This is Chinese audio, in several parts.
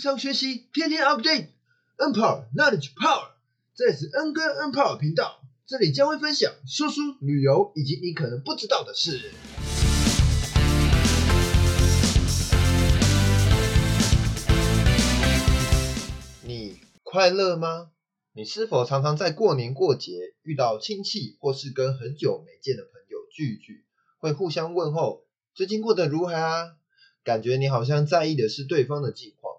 上学习，天天 update，N Power Knowledge Power，这里是 N 跟 N Power 频道，这里将会分享说书、旅游以及你可能不知道的事。你快乐吗？你是否常常在过年过节遇到亲戚，或是跟很久没见的朋友聚一聚，会互相问候，最近过得如何啊？感觉你好像在意的是对方的近况，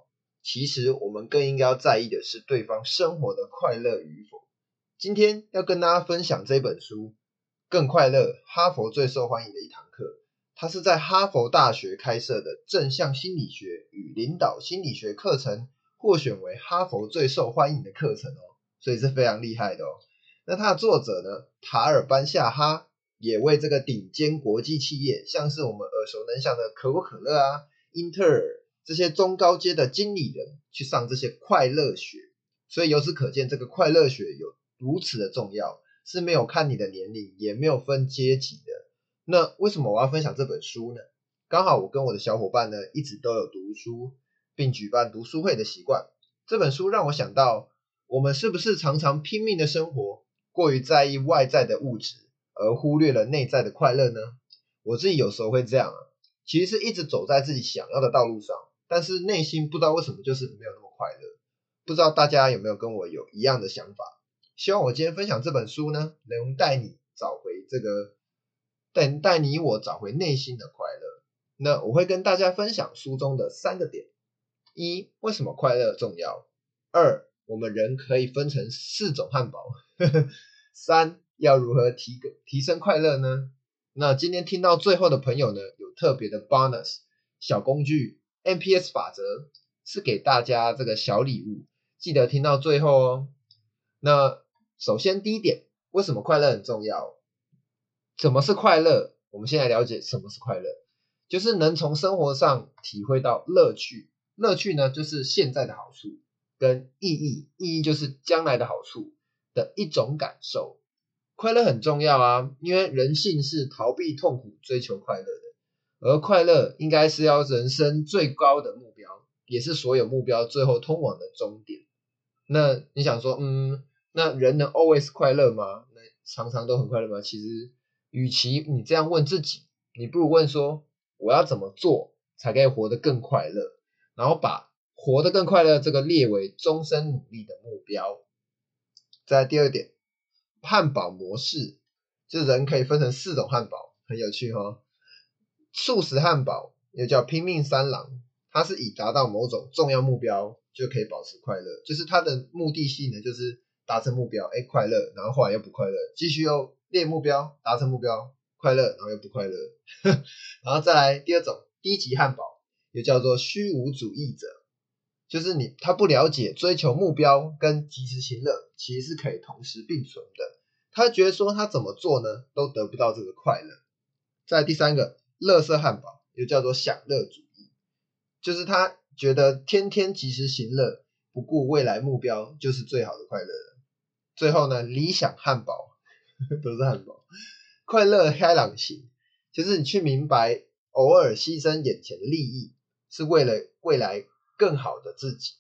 其实我们更应该要在意的是对方生活的快乐与否。今天要跟大家分享这本书《更快乐》，哈佛最受欢迎的一堂课。它是在哈佛大学开设的正向心理学与领导心理学课程，获选为哈佛最受欢迎的课程哦，所以是非常厉害的哦。那它的作者呢，塔尔班夏哈。也为这个顶尖国际企业，像是我们耳熟能详的可口可乐啊、英特尔这些中高阶的经理人去上这些快乐学，所以由此可见，这个快乐学有如此的重要，是没有看你的年龄，也没有分阶级的。那为什么我要分享这本书呢？刚好我跟我的小伙伴呢，一直都有读书，并举办读书会的习惯。这本书让我想到，我们是不是常常拼命的生活，过于在意外在的物质？而忽略了内在的快乐呢？我自己有时候会这样啊，其实是一直走在自己想要的道路上，但是内心不知道为什么就是没有那么快乐。不知道大家有没有跟我有一样的想法？希望我今天分享这本书呢，能带你找回这个，带带你我找回内心的快乐。那我会跟大家分享书中的三个点：一、为什么快乐重要；二、我们人可以分成四种汉堡；三。要如何提提升快乐呢？那今天听到最后的朋友呢，有特别的 bonus 小工具 NPS 法则是给大家这个小礼物，记得听到最后哦。那首先第一点，为什么快乐很重要？什么是快乐？我们先来了解什么是快乐，就是能从生活上体会到乐趣，乐趣呢就是现在的好处跟意义，意义就是将来的好处的一种感受。快乐很重要啊，因为人性是逃避痛苦、追求快乐的，而快乐应该是要人生最高的目标，也是所有目标最后通往的终点。那你想说，嗯，那人能 always 快乐吗？那常常都很快乐吗？其实，与其你这样问自己，你不如问说，我要怎么做才可以活得更快乐？然后把活得更快乐这个列为终身努力的目标。再第二点。汉堡模式，就人可以分成四种汉堡，很有趣哈。素食汉堡又叫拼命三郎，它是以达到某种重要目标就可以保持快乐，就是它的目的性呢，就是达成目标，哎，快乐，然后后来又不快乐，继续又列目标，达成目标，快乐，然后又不快乐，然后再来第二种低级汉堡，又叫做虚无主义者。就是你，他不了解追求目标跟及时行乐其实是可以同时并存的。他觉得说他怎么做呢，都得不到这个快乐。再第三个，乐色汉堡又叫做享乐主义，就是他觉得天天及时行乐，不顾未来目标就是最好的快乐了。最后呢，理想汉堡 都是汉堡，快乐开朗型，就是你去明白，偶尔牺牲眼前的利益，是为了未来。更好的自己，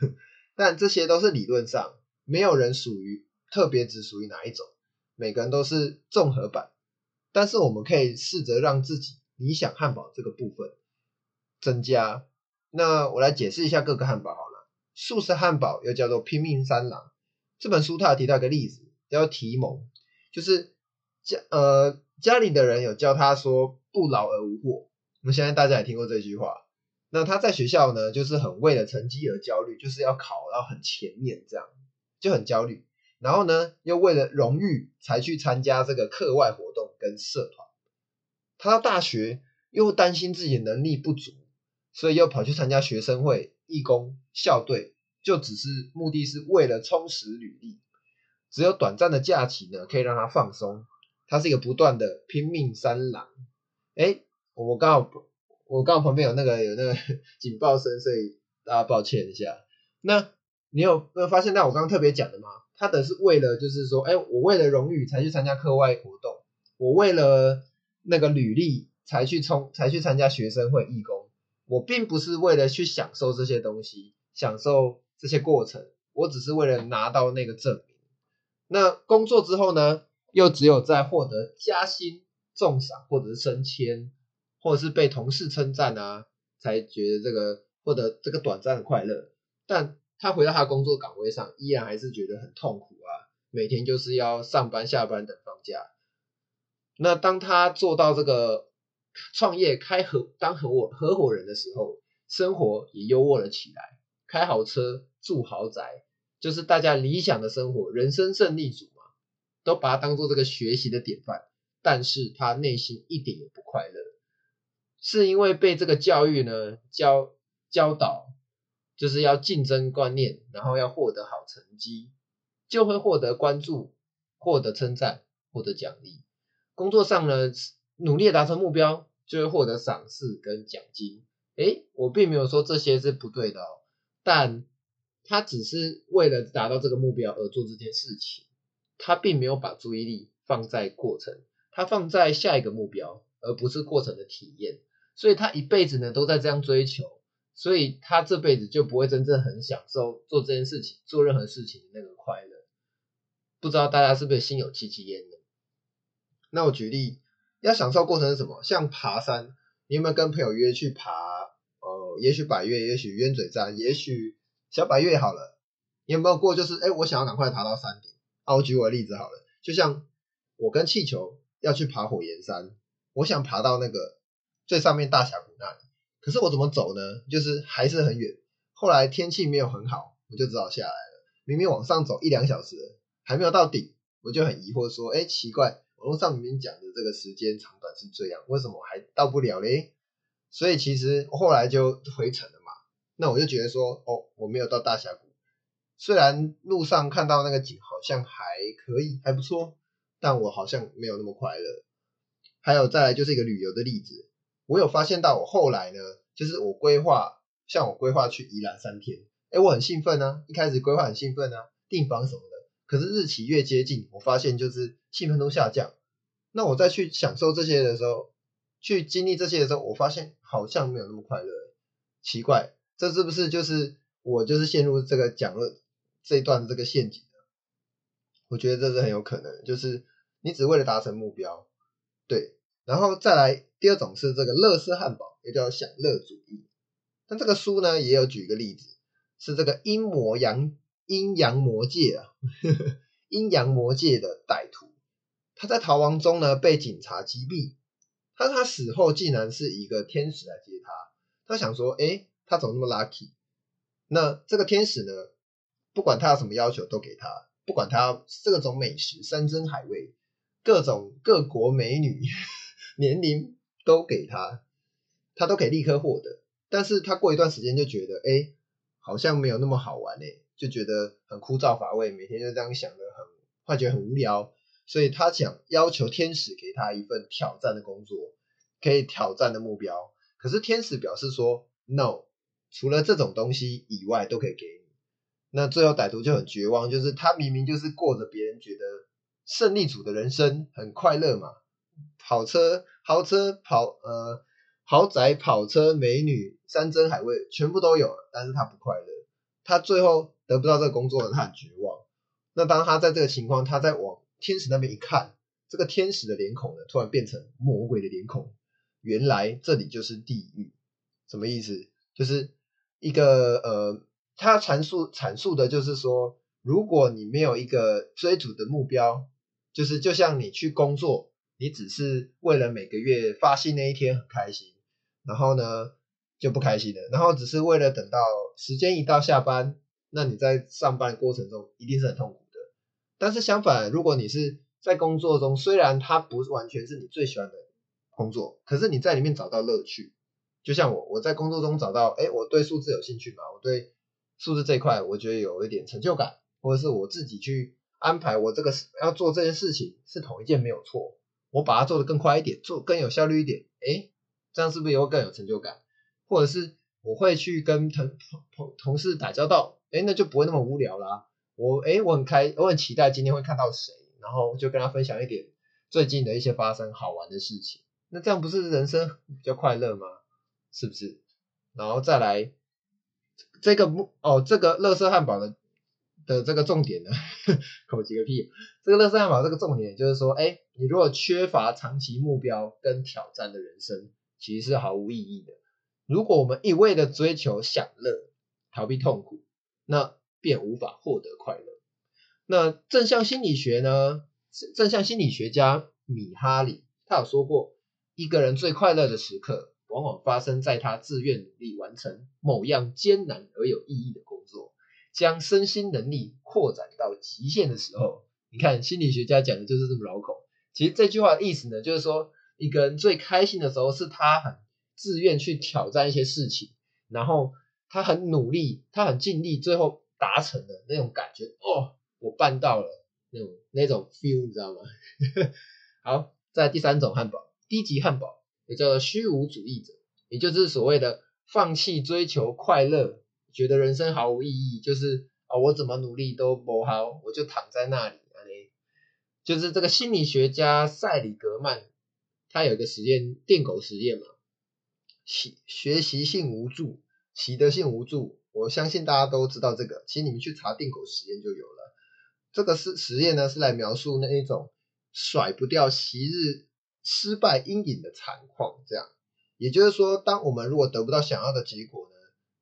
但这些都是理论上，没有人属于特别只属于哪一种，每个人都是综合版。但是我们可以试着让自己理想汉堡这个部分增加。那我来解释一下各个汉堡好了。素食汉堡又叫做拼命三郎。这本书他有提到一个例子，叫提蒙，就是家呃家里的人有教他说不劳而无获。我们现在大家也听过这句话。那他在学校呢，就是很为了成绩而焦虑，就是要考到很前面，这样就很焦虑。然后呢，又为了荣誉才去参加这个课外活动跟社团。他到大学又担心自己能力不足，所以又跑去参加学生会、义工、校队，就只是目的是为了充实履历。只有短暂的假期呢，可以让他放松。他是一个不断的拼命三郎。哎，我刚好。我刚好旁边有那个有那个 警报声，所以大家抱歉一下。那你有没有发现？那我刚刚特别讲的吗？他的是为了就是说，哎，我为了荣誉才去参加课外活动，我为了那个履历才去冲才去参加学生会义工，我并不是为了去享受这些东西，享受这些过程，我只是为了拿到那个证明。那工作之后呢，又只有在获得加薪、重赏，或者是升迁，或者是被同事称赞啊，才觉得这个获得这个短暂的快乐。但他回到他工作岗位上，依然还是觉得很痛苦啊，每天就是要上班、下班等放假。那当他做到这个创业开合当合伙合伙人的时候，生活也优渥了起来，开豪车住豪宅，就是大家理想的生活，人生胜利组嘛，都把他当做这个学习的典范。但是他内心一点也不快乐，是因为被这个教育呢教教导，就是要竞争观念，然后要获得好成绩，就会获得关注，获得称赞，获得奖励。工作上呢，努力达成目标，就会获得赏识跟奖金。诶，我并没有说这些是不对的哦，但他只是为了达到这个目标而做这件事情，他并没有把注意力放在过程，他放在下一个目标，而不是过程的体验。所以他一辈子呢都在这样追求，所以他这辈子就不会真正很享受做这件事情，做任何事情的那个快乐。不知道大家是不是心有戚戚焉呢？那我举例，要享受过程是什么？像爬山，你有没有跟朋友约去爬？呃，也许百越，也许鸢嘴山，也许小百越好了。你有没有过？就是，哎，我想要赶快爬到山顶。啊，我举我的例子好了，就像我跟气球要去爬火焰山，我想爬到那个最上面大峡谷那里，可是我怎么走呢？就是还是很远。后来天气没有很好，我就只好下来了。明明往上走一两小时，还没有到顶，我就很疑惑说，哎，奇怪。网络上面讲的这个时间长短是这样，为什么还到不了嘞？所以其实后来就回程了嘛。那我就觉得说，哦，我没有到大峡谷，虽然路上看到那个景好像还可以，还不错，但我好像没有那么快乐。还有再来就是一个旅游的例子，我有发现到我后来呢，就是我规划，像我规划去宜兰三天，哎，我很兴奋啊，一开始规划很兴奋啊，订房什么。可是日期越接近，我发现就是兴奋度下降。那我再去享受这些的时候，去经历这些的时候，我发现好像没有那么快乐。奇怪，这是不是就是我就是陷入这个讲了这一段这个陷阱我觉得这是很有可能，就是你只为了达成目标，对。然后再来第二种是这个乐事汉堡，也叫享乐主义。那这个书呢也有举一个例子，是这个阴魔阳。阴阳魔界啊，阴阳魔界的歹徒，他在逃亡中呢被警察击毙。他他死后竟然是一个天使来接他。他想说，哎，他怎么那么 lucky？那这个天使呢，不管他有什么要求都给他，不管他要各种美食、山珍海味、各种各国美女、年龄都给他，他都可以立刻获得。但是他过一段时间就觉得，哎，好像没有那么好玩哎。就觉得很枯燥乏味，每天就这样想的很，会觉得很无聊，所以他想要求天使给他一份挑战的工作，可以挑战的目标。可是天使表示说，no，除了这种东西以外都可以给你。那最后歹徒就很绝望，就是他明明就是过着别人觉得胜利组的人生，很快乐嘛，跑车、豪车、跑呃豪宅、跑车、美女、山珍海味全部都有，但是他不快乐，他最后。得不到这个工作，他很绝望。那当他在这个情况，他在往天使那边一看，这个天使的脸孔呢，突然变成魔鬼的脸孔。原来这里就是地狱，什么意思？就是一个呃，他阐述阐述的就是说，如果你没有一个追逐的目标，就是就像你去工作，你只是为了每个月发薪那一天很开心，然后呢就不开心了，然后只是为了等到时间一到下班。那你在上班过程中一定是很痛苦的，但是相反，如果你是在工作中，虽然它不完全是你最喜欢的工作，可是你在里面找到乐趣。就像我，我在工作中找到，哎，我对数字有兴趣嘛，我对数字这一块，我觉得有一点成就感，或者是我自己去安排我这个要做这件事情是同一件没有错，我把它做得更快一点，做更有效率一点，哎，这样是不是也会更有成就感？或者是我会去跟同同同事打交道。哎，那就不会那么无聊啦。我哎，我很开，我很期待今天会看到谁，然后就跟他分享一点最近的一些发生好玩的事情。那这样不是人生比较快乐吗？是不是？然后再来，这个目哦，这个乐色汉堡的的这个重点呢，口几个屁。这个乐色汉堡这个重点就是说，哎，你如果缺乏长期目标跟挑战的人生，其实是毫无意义的。如果我们一味的追求享乐，逃避痛苦，那便无法获得快乐。那正向心理学呢？正向心理学家米哈里他有说过，一个人最快乐的时刻，往往发生在他自愿努力完成某样艰难而有意义的工作，将身心能力扩展到极限的时候。你看，心理学家讲的就是这么绕口。其实这句话的意思呢，就是说一个人最开心的时候，是他很自愿去挑战一些事情，然后他很努力，他很尽力，最后达成的那种感觉。哦，我办到了。那种那种 feel 你知道吗？好，在第三种汉堡，低级汉堡也叫做虚无主义者，也就是所谓的放弃追求快乐，觉得人生毫无意义，就是啊我怎么努力都不好，我就躺在那里。就是这个心理学家塞里格曼，他有一个实验，电狗实验嘛，习学习性无助，习得性无助，我相信大家都知道这个，其实你们去查定狗实验就有了。这个是实验呢，是来描述那一种甩不掉昔日失败阴影的惨况。这样，也就是说，当我们如果得不到想要的结果呢，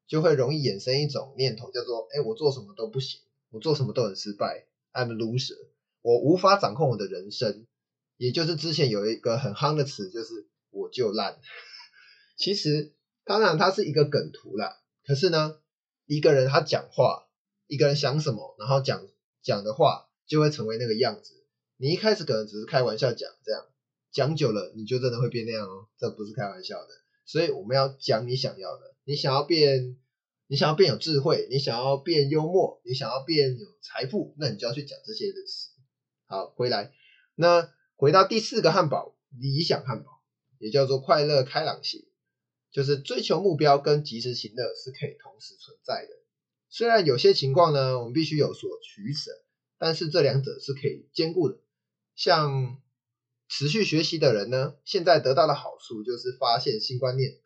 就会容易衍生一种念头，叫做：哎，我做什么都不行，我做什么都很失败，I'm a loser，我无法掌控我的人生。也就是之前有一个很夯的词，就是我就烂。其实，当然它是一个梗图啦。可是呢，一个人他讲话，一个人想什么，然后讲。讲的话就会成为那个样子。你一开始可能只是开玩笑讲，这样讲久了你就真的会变那样哦，这不是开玩笑的。所以我们要讲你想要的，你想要变，你想要变有智慧，你想要变幽默，你想要变有财富，那你就要去讲这些的词。好，回来，那回到第四个汉堡，理想汉堡，也叫做快乐开朗型，就是追求目标跟及时行乐是可以同时存在的。虽然有些情况呢，我们必须有所取舍，但是这两者是可以兼顾的。像持续学习的人呢，现在得到的好处就是发现新观念；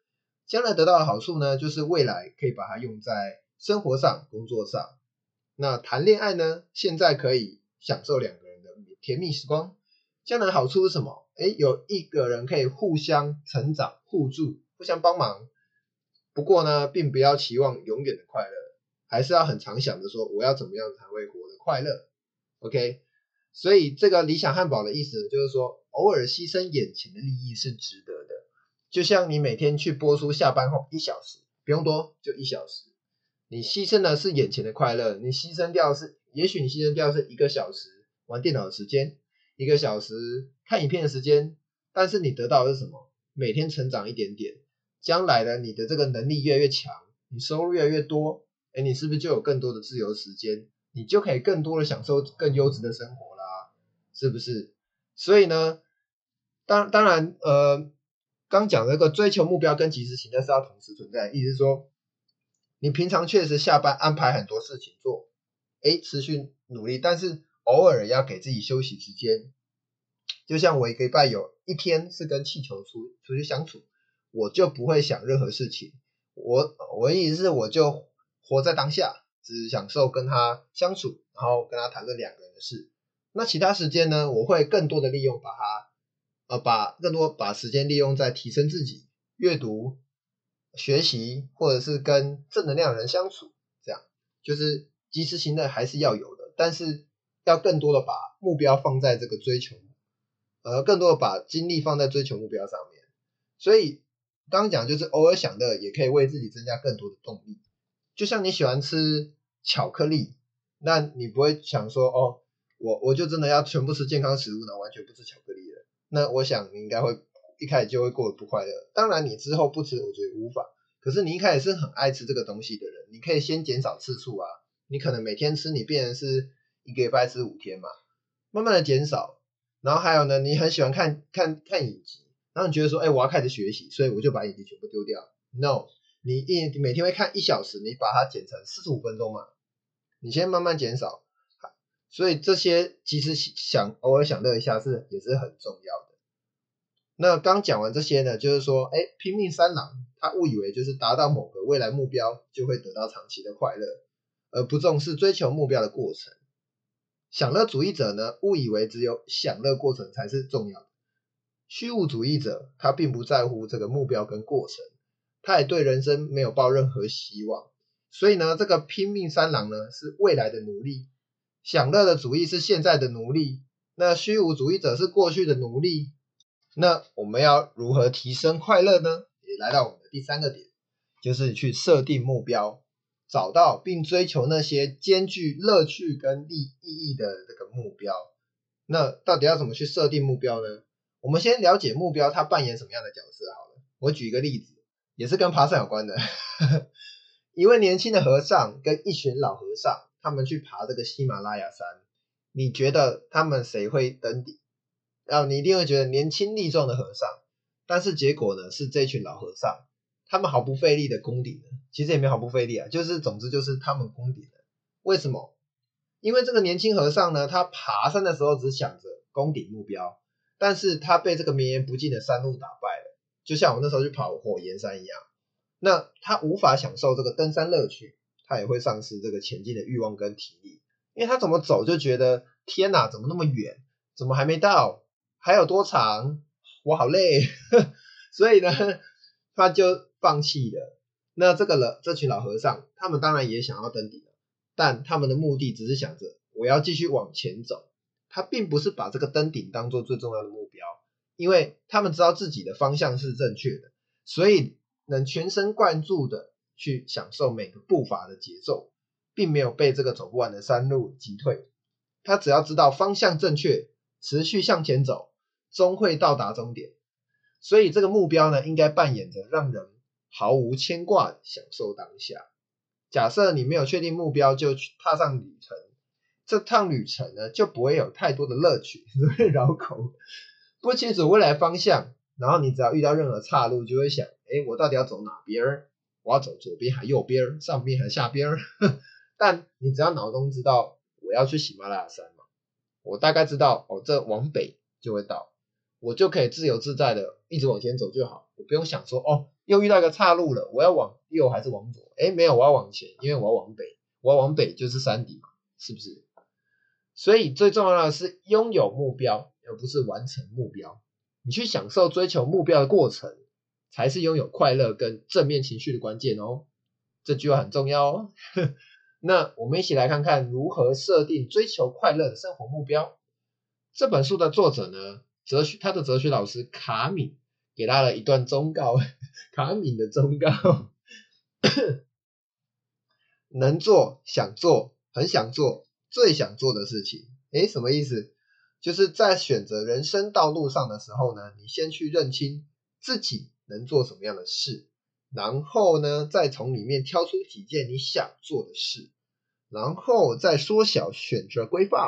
将来得到的好处呢，就是未来可以把它用在生活上、工作上。那谈恋爱呢，现在可以享受两个人的甜蜜时光；将来好处是什么？哎，有一个人可以互相成长、互助、互相帮忙。不过呢，并不要期望永远的快乐。还是要很常想着说，我要怎么样才会活得快乐？OK，所以这个理想汉堡的意思就是说，偶尔牺牲眼前的利益是值得的。就像你每天去播出下班后一小时，不用多，就一小时，你牺牲的是眼前的快乐，你牺牲掉是，也许你牺牲掉是一个小时玩电脑的时间，一个小时看影片的时间，但是你得到的是什么？每天成长一点点，将来的你的这个能力越来越强，你收入越来越多。哎，你是不是就有更多的自由时间？你就可以更多的享受更优质的生活啦，是不是？所以呢，当当然，呃，刚讲那个追求目标跟及时行乐是要同时存在，意思是说，你平常确实下班安排很多事情做，哎，持续努力，但是偶尔要给自己休息时间。就像我一个礼拜有一天是跟气球出出去相处，我就不会想任何事情。我我的意思是，我就。活在当下，只享受跟他相处，然后跟他谈论两个人的事。那其他时间呢？我会更多的利用，把它，呃，把更多把时间利用在提升自己、阅读、学习，或者是跟正能量人相处。这样就是及时行乐还是要有的，但是要更多的把目标放在这个追求，呃，更多的把精力放在追求目标上面。所以刚刚讲就是偶尔享乐，也可以为自己增加更多的动力。就像你喜欢吃巧克力，那你不会想说哦，我我就真的要全部吃健康食物呢，完全不吃巧克力了。那我想你应该会一开始就会过得不快乐。当然你之后不吃，我觉得无法。可是你一开始是很爱吃这个东西的人，你可以先减少次数啊。你可能每天吃，你变成是一个礼拜吃五天嘛，慢慢的减少。然后还有呢，你很喜欢看看看影集，然后你觉得说，哎，我要开始学习，所以我就把眼睛全部丢掉。No。你一每天会看一小时，你把它减成四十五分钟嘛？你先慢慢减少，所以这些其实想偶尔享乐一下是也是很重要的。那刚讲完这些呢，就是说，哎，拼命三郎他误以为就是达到某个未来目标就会得到长期的快乐，而不重视追求目标的过程。享乐主义者呢，误以为只有享乐过程才是重要的。虚无主义者他并不在乎这个目标跟过程，他也对人生没有抱任何希望。所以呢，这个拼命三郎呢是未来的奴隶，享乐的主义是现在的奴隶，那虚无主义者是过去的奴隶。那我们要如何提升快乐呢？也来到我们的第三个点，就是去设定目标，找到并追求那些兼具乐趣跟利意义的这个目标。那到底要怎么去设定目标呢？我们先了解目标它扮演什么样的角色好了。我举一个例子，也是跟爬山有关的。一位年轻的和尚跟一群老和尚，他们去爬这个喜马拉雅山。你觉得他们谁会登顶？然后你一定会觉得年轻力壮的和尚，但是结果呢是这群老和尚，他们毫不费力的攻顶了。其实也没毫不费力啊，就是总之就是他们攻顶了。为什么？因为这个年轻和尚呢，他爬山的时候只想着攻顶目标，但是他被这个绵延不尽的山路打败了，就像我那时候去跑火焰山一样。那他无法享受这个登山乐趣，他也会丧失这个前进的欲望跟体力，因为他怎么走就觉得天哪，怎么那么远，怎么还没到？还有多长？我好累，所以呢，他就放弃了。那这个了，这群老和尚，他们当然也想要登顶，但他们的目的只是想着我要继续往前走，他并不是把这个登顶当做最重要的目标，因为他们知道自己的方向是正确的，所以能全神贯注的去享受每个步伐的节奏，并没有被这个走不完的山路击退。他只要知道方向正确，持续向前走。终会到达终点，所以这个目标呢，应该扮演着让人毫无牵挂，享受当下。假设你没有确定目标就去踏上旅程，这趟旅程呢就不会有太多的乐趣，会绕口，不清楚未来方向。然后你只要遇到任何岔路，就会想：哎，我到底要走哪边？我要走左边还右边？上边还下边？但你只要脑中知道我要去喜马拉雅山嘛，我大概知道哦，这往北就会到。我就可以自由自在的一直往前走就好，我不用想说哦，又遇到一个岔路了，我要往右还是往左？哎，没有，我要往前，因为我要往北，我要往北就是山底嘛，是不是？所以最重要的是拥有目标，而不是完成目标。你去享受追求目标的过程，才是拥有快乐跟正面情绪的关键哦。这句话很重要哦。那我们一起来看看如何设定追求快乐的生活目标。这本书的作者呢？哲学，他的哲学老师卡敏给他了一段忠告，卡敏的忠告，能做、想做、很想做、最想做的事情。诶，什么意思？就是在选择人生道路上的时候呢，你先去认清自己能做什么样的事，然后呢，再从里面挑出几件你想做的事，然后再缩小选择规范。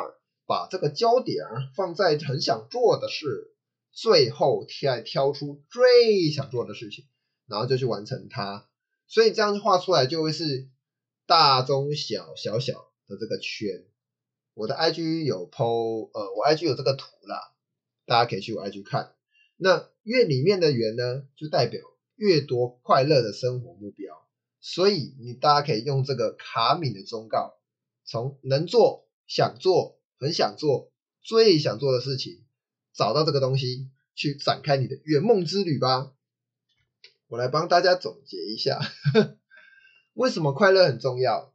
把这个焦点放在很想做的事，最后再挑出最想做的事情，然后就去完成它。所以这样画出来就会是大中小小小的这个圈。我的 IG 有 PO，呃，我 IG 有这个图啦，大家可以去我 IG 看。那越里面的圆呢，就代表越多快乐的生活目标。所以你大家可以用这个卡米的忠告，从能做、想做。很想做，最想做的事情，找到这个东西，去展开你的圆梦之旅吧。我来帮大家总结一下，为什么快乐很重要？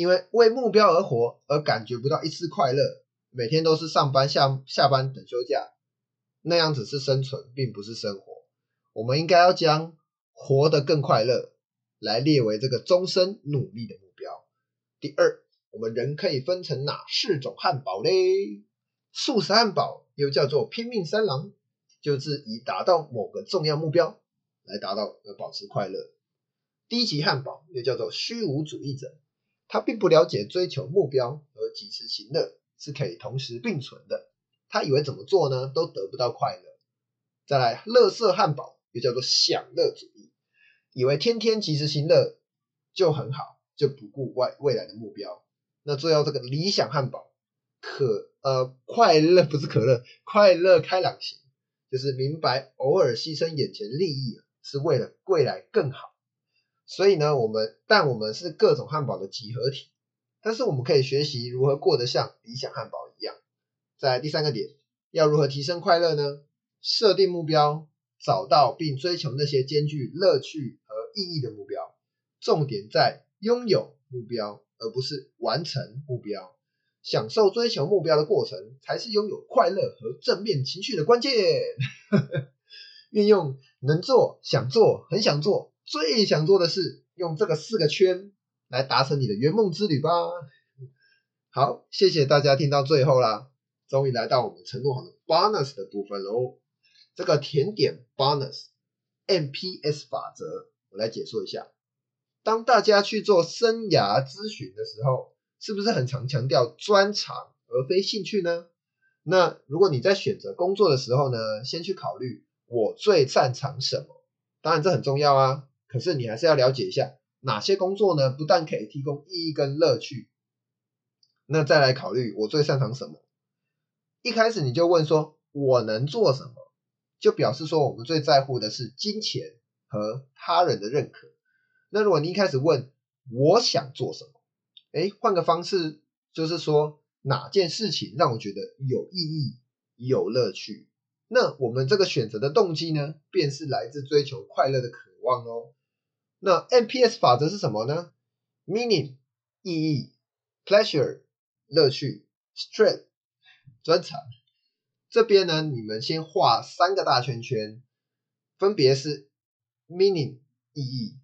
因为为目标而活，而感觉不到一丝快乐，每天都是上班下下班等休假，那样子是生存，并不是生活。我们应该要将活得更快乐，来列为这个终身努力的目标。第二。我们人可以分成哪四种汉堡嘞？素食汉堡又叫做拼命三郎，就是以达到某个重要目标来达到而保持快乐。低级汉堡又叫做虚无主义者，他并不了解追求目标和及时行乐是可以同时并存的，他以为怎么做呢都得不到快乐。再来，乐色汉堡又叫做享乐主义，以为天天及时行乐就很好，就不顾外未来的目标。那最后这个理想汉堡，可呃快乐不是可乐，快乐开朗型，就是明白偶尔牺牲眼前利益是为了未来更好。所以呢，我们但我们是各种汉堡的集合体，但是我们可以学习如何过得像理想汉堡一样。在第三个点，要如何提升快乐呢？设定目标，找到并追求那些兼具乐趣和意义的目标。重点在拥有目标，而不是完成目标。享受追求目标的过程，才是拥有快乐和正面情绪的关键。运用能做、想做、很想做、最想做的事，用这个四个圈来达成你的圆梦之旅吧。好，谢谢大家听到最后啦，终于来到我们承诺好的 bonus 的部分喽。这个甜点 bonus MPS 法则，我来解说一下。当大家去做生涯咨询的时候，是不是很常强调专长而非兴趣呢？那如果你在选择工作的时候呢，先去考虑我最擅长什么，当然这很重要啊。可是你还是要了解一下哪些工作呢，不但可以提供意义跟乐趣，那再来考虑我最擅长什么。一开始你就问说我能做什么，就表示说我们最在乎的是金钱和他人的认可。那如果你一开始问我想做什么？哎，换个方式，就是说哪件事情让我觉得有意义、有乐趣？那我们这个选择的动机呢，便是来自追求快乐的渴望哦。那 MPS 法则是什么呢？Meaning 意义，Pleasure 乐趣，Strength 专长。这边呢，你们先画三个大圈圈，分别是 Meaning 意义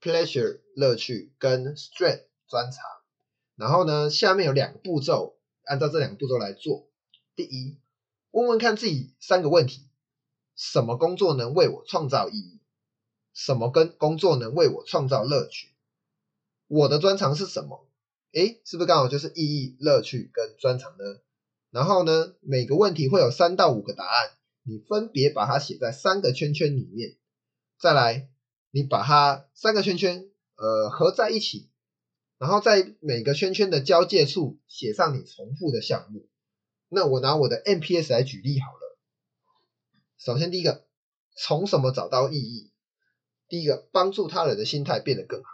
，Pleasure 乐趣跟 Strength。专长，然后呢，下面有两个步骤，按照这两个步骤来做。第一，问问看自己三个问题：什么工作能为我创造意义？什么跟工作能为我创造乐趣？我的专长是什么？诶，是不是刚好就是意义、乐趣跟专长呢？然后呢，每个问题会有三到五个答案，你分别把它写在三个圈圈里面。再来，你把它三个圈圈呃合在一起。然后在每个圈圈的交界处写上你重复的项目。那我拿我的 MPS 来举例好了。首先第一个，从什么找到意义？第一个，帮助他人的心态变得更好。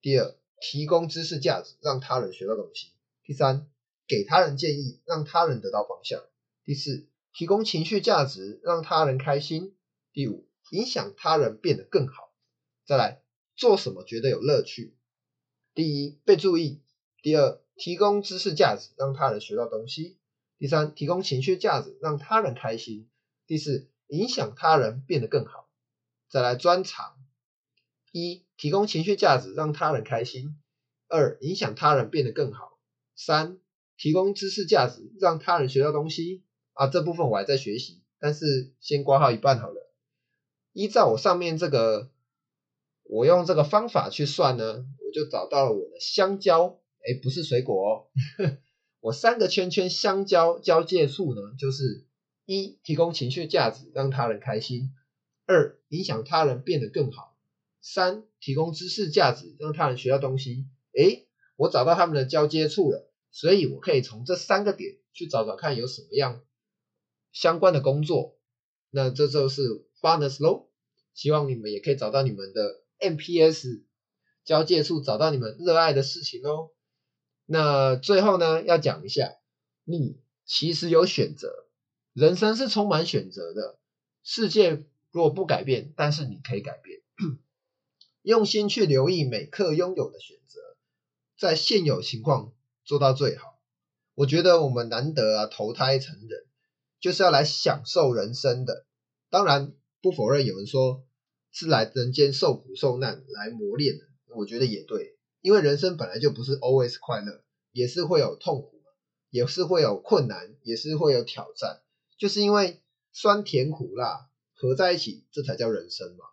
第二，提供知识价值，让他人学到东西。第三，给他人建议，让他人得到方向。第四，提供情绪价值，让他人开心。第五，影响他人变得更好。再来，做什么觉得有乐趣？第一，被注意；第二，提供知识价值，让他人学到东西；第三，提供情绪价值，让他人开心；第四，影响他人变得更好。再来专长：一，提供情绪价值，让他人开心；二，影响他人变得更好；三，提供知识价值，让他人学到东西。啊，这部分我还在学习，但是先挂号一半好了。依照我上面这个，我用这个方法去算呢。我就找到了我的香蕉，哎，不是水果哦。我三个圈圈香蕉交界处呢，就是一提供情绪价值，让他人开心；二影响他人变得更好；三提供知识价值，让他人学到东西。哎，我找到他们的交接处了，所以我可以从这三个点去找找看有什么样相关的工作。那这就是 funness 喽。希望你们也可以找到你们的 MPS。交界处找到你们热爱的事情哦。那最后呢，要讲一下，你其实有选择，人生是充满选择的。世界如果不改变，但是你可以改变。用心去留意每刻拥有的选择，在现有情况做到最好。我觉得我们难得啊投胎成人，就是要来享受人生的。当然不否认有人说是来人间受苦受难来磨练的。我觉得也对，因为人生本来就不是 always 快乐，也是会有痛苦，也是会有困难，也是会有挑战，就是因为酸甜苦辣合在一起，这才叫人生嘛。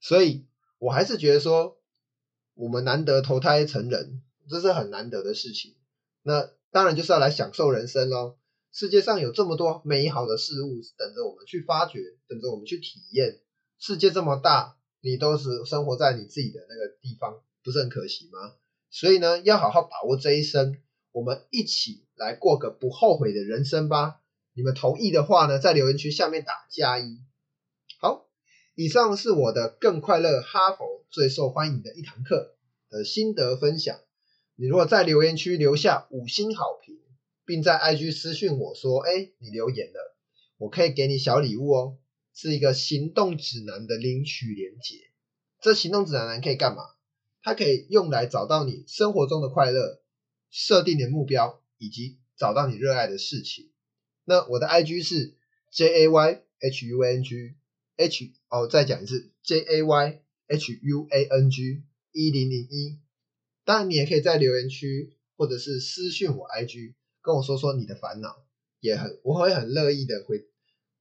所以我还是觉得说，我们难得投胎成人，这是很难得的事情。那当然就是要来享受人生喽。世界上有这么多美好的事物等着我们去发掘，等着我们去体验。世界这么大。你都是生活在你自己的那个地方，不是很可惜吗？所以呢，要好好把握这一生，我们一起来过个不后悔的人生吧。你们同意的话呢，在留言区下面打加一。以上是我的更快乐哈佛最受欢迎的一堂课的心得分享。你如果在留言区留下五星好评，并在 IG 私讯我说，哎，你留言了，我可以给你小礼物哦，是一个行动指南的领取连结。这行动指南可以干嘛？它可以用来找到你生活中的快乐，设定你的目标，以及找到你热爱的事情。那我的 IG 是 J A Y H U N G H 哦，再讲一次 J A Y H U A N G 一零零一。当然，你也可以在留言区或者是私讯我 IG，跟我说说你的烦恼，也很我会很乐意的回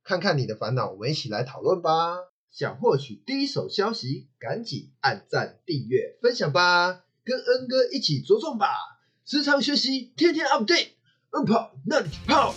看看你的烦恼，我们一起来讨论吧。想获取第一手消息，赶紧按赞、订阅、分享吧，跟恩哥一起茁壮吧！时常学习，天天 update，嗯跑那里跑。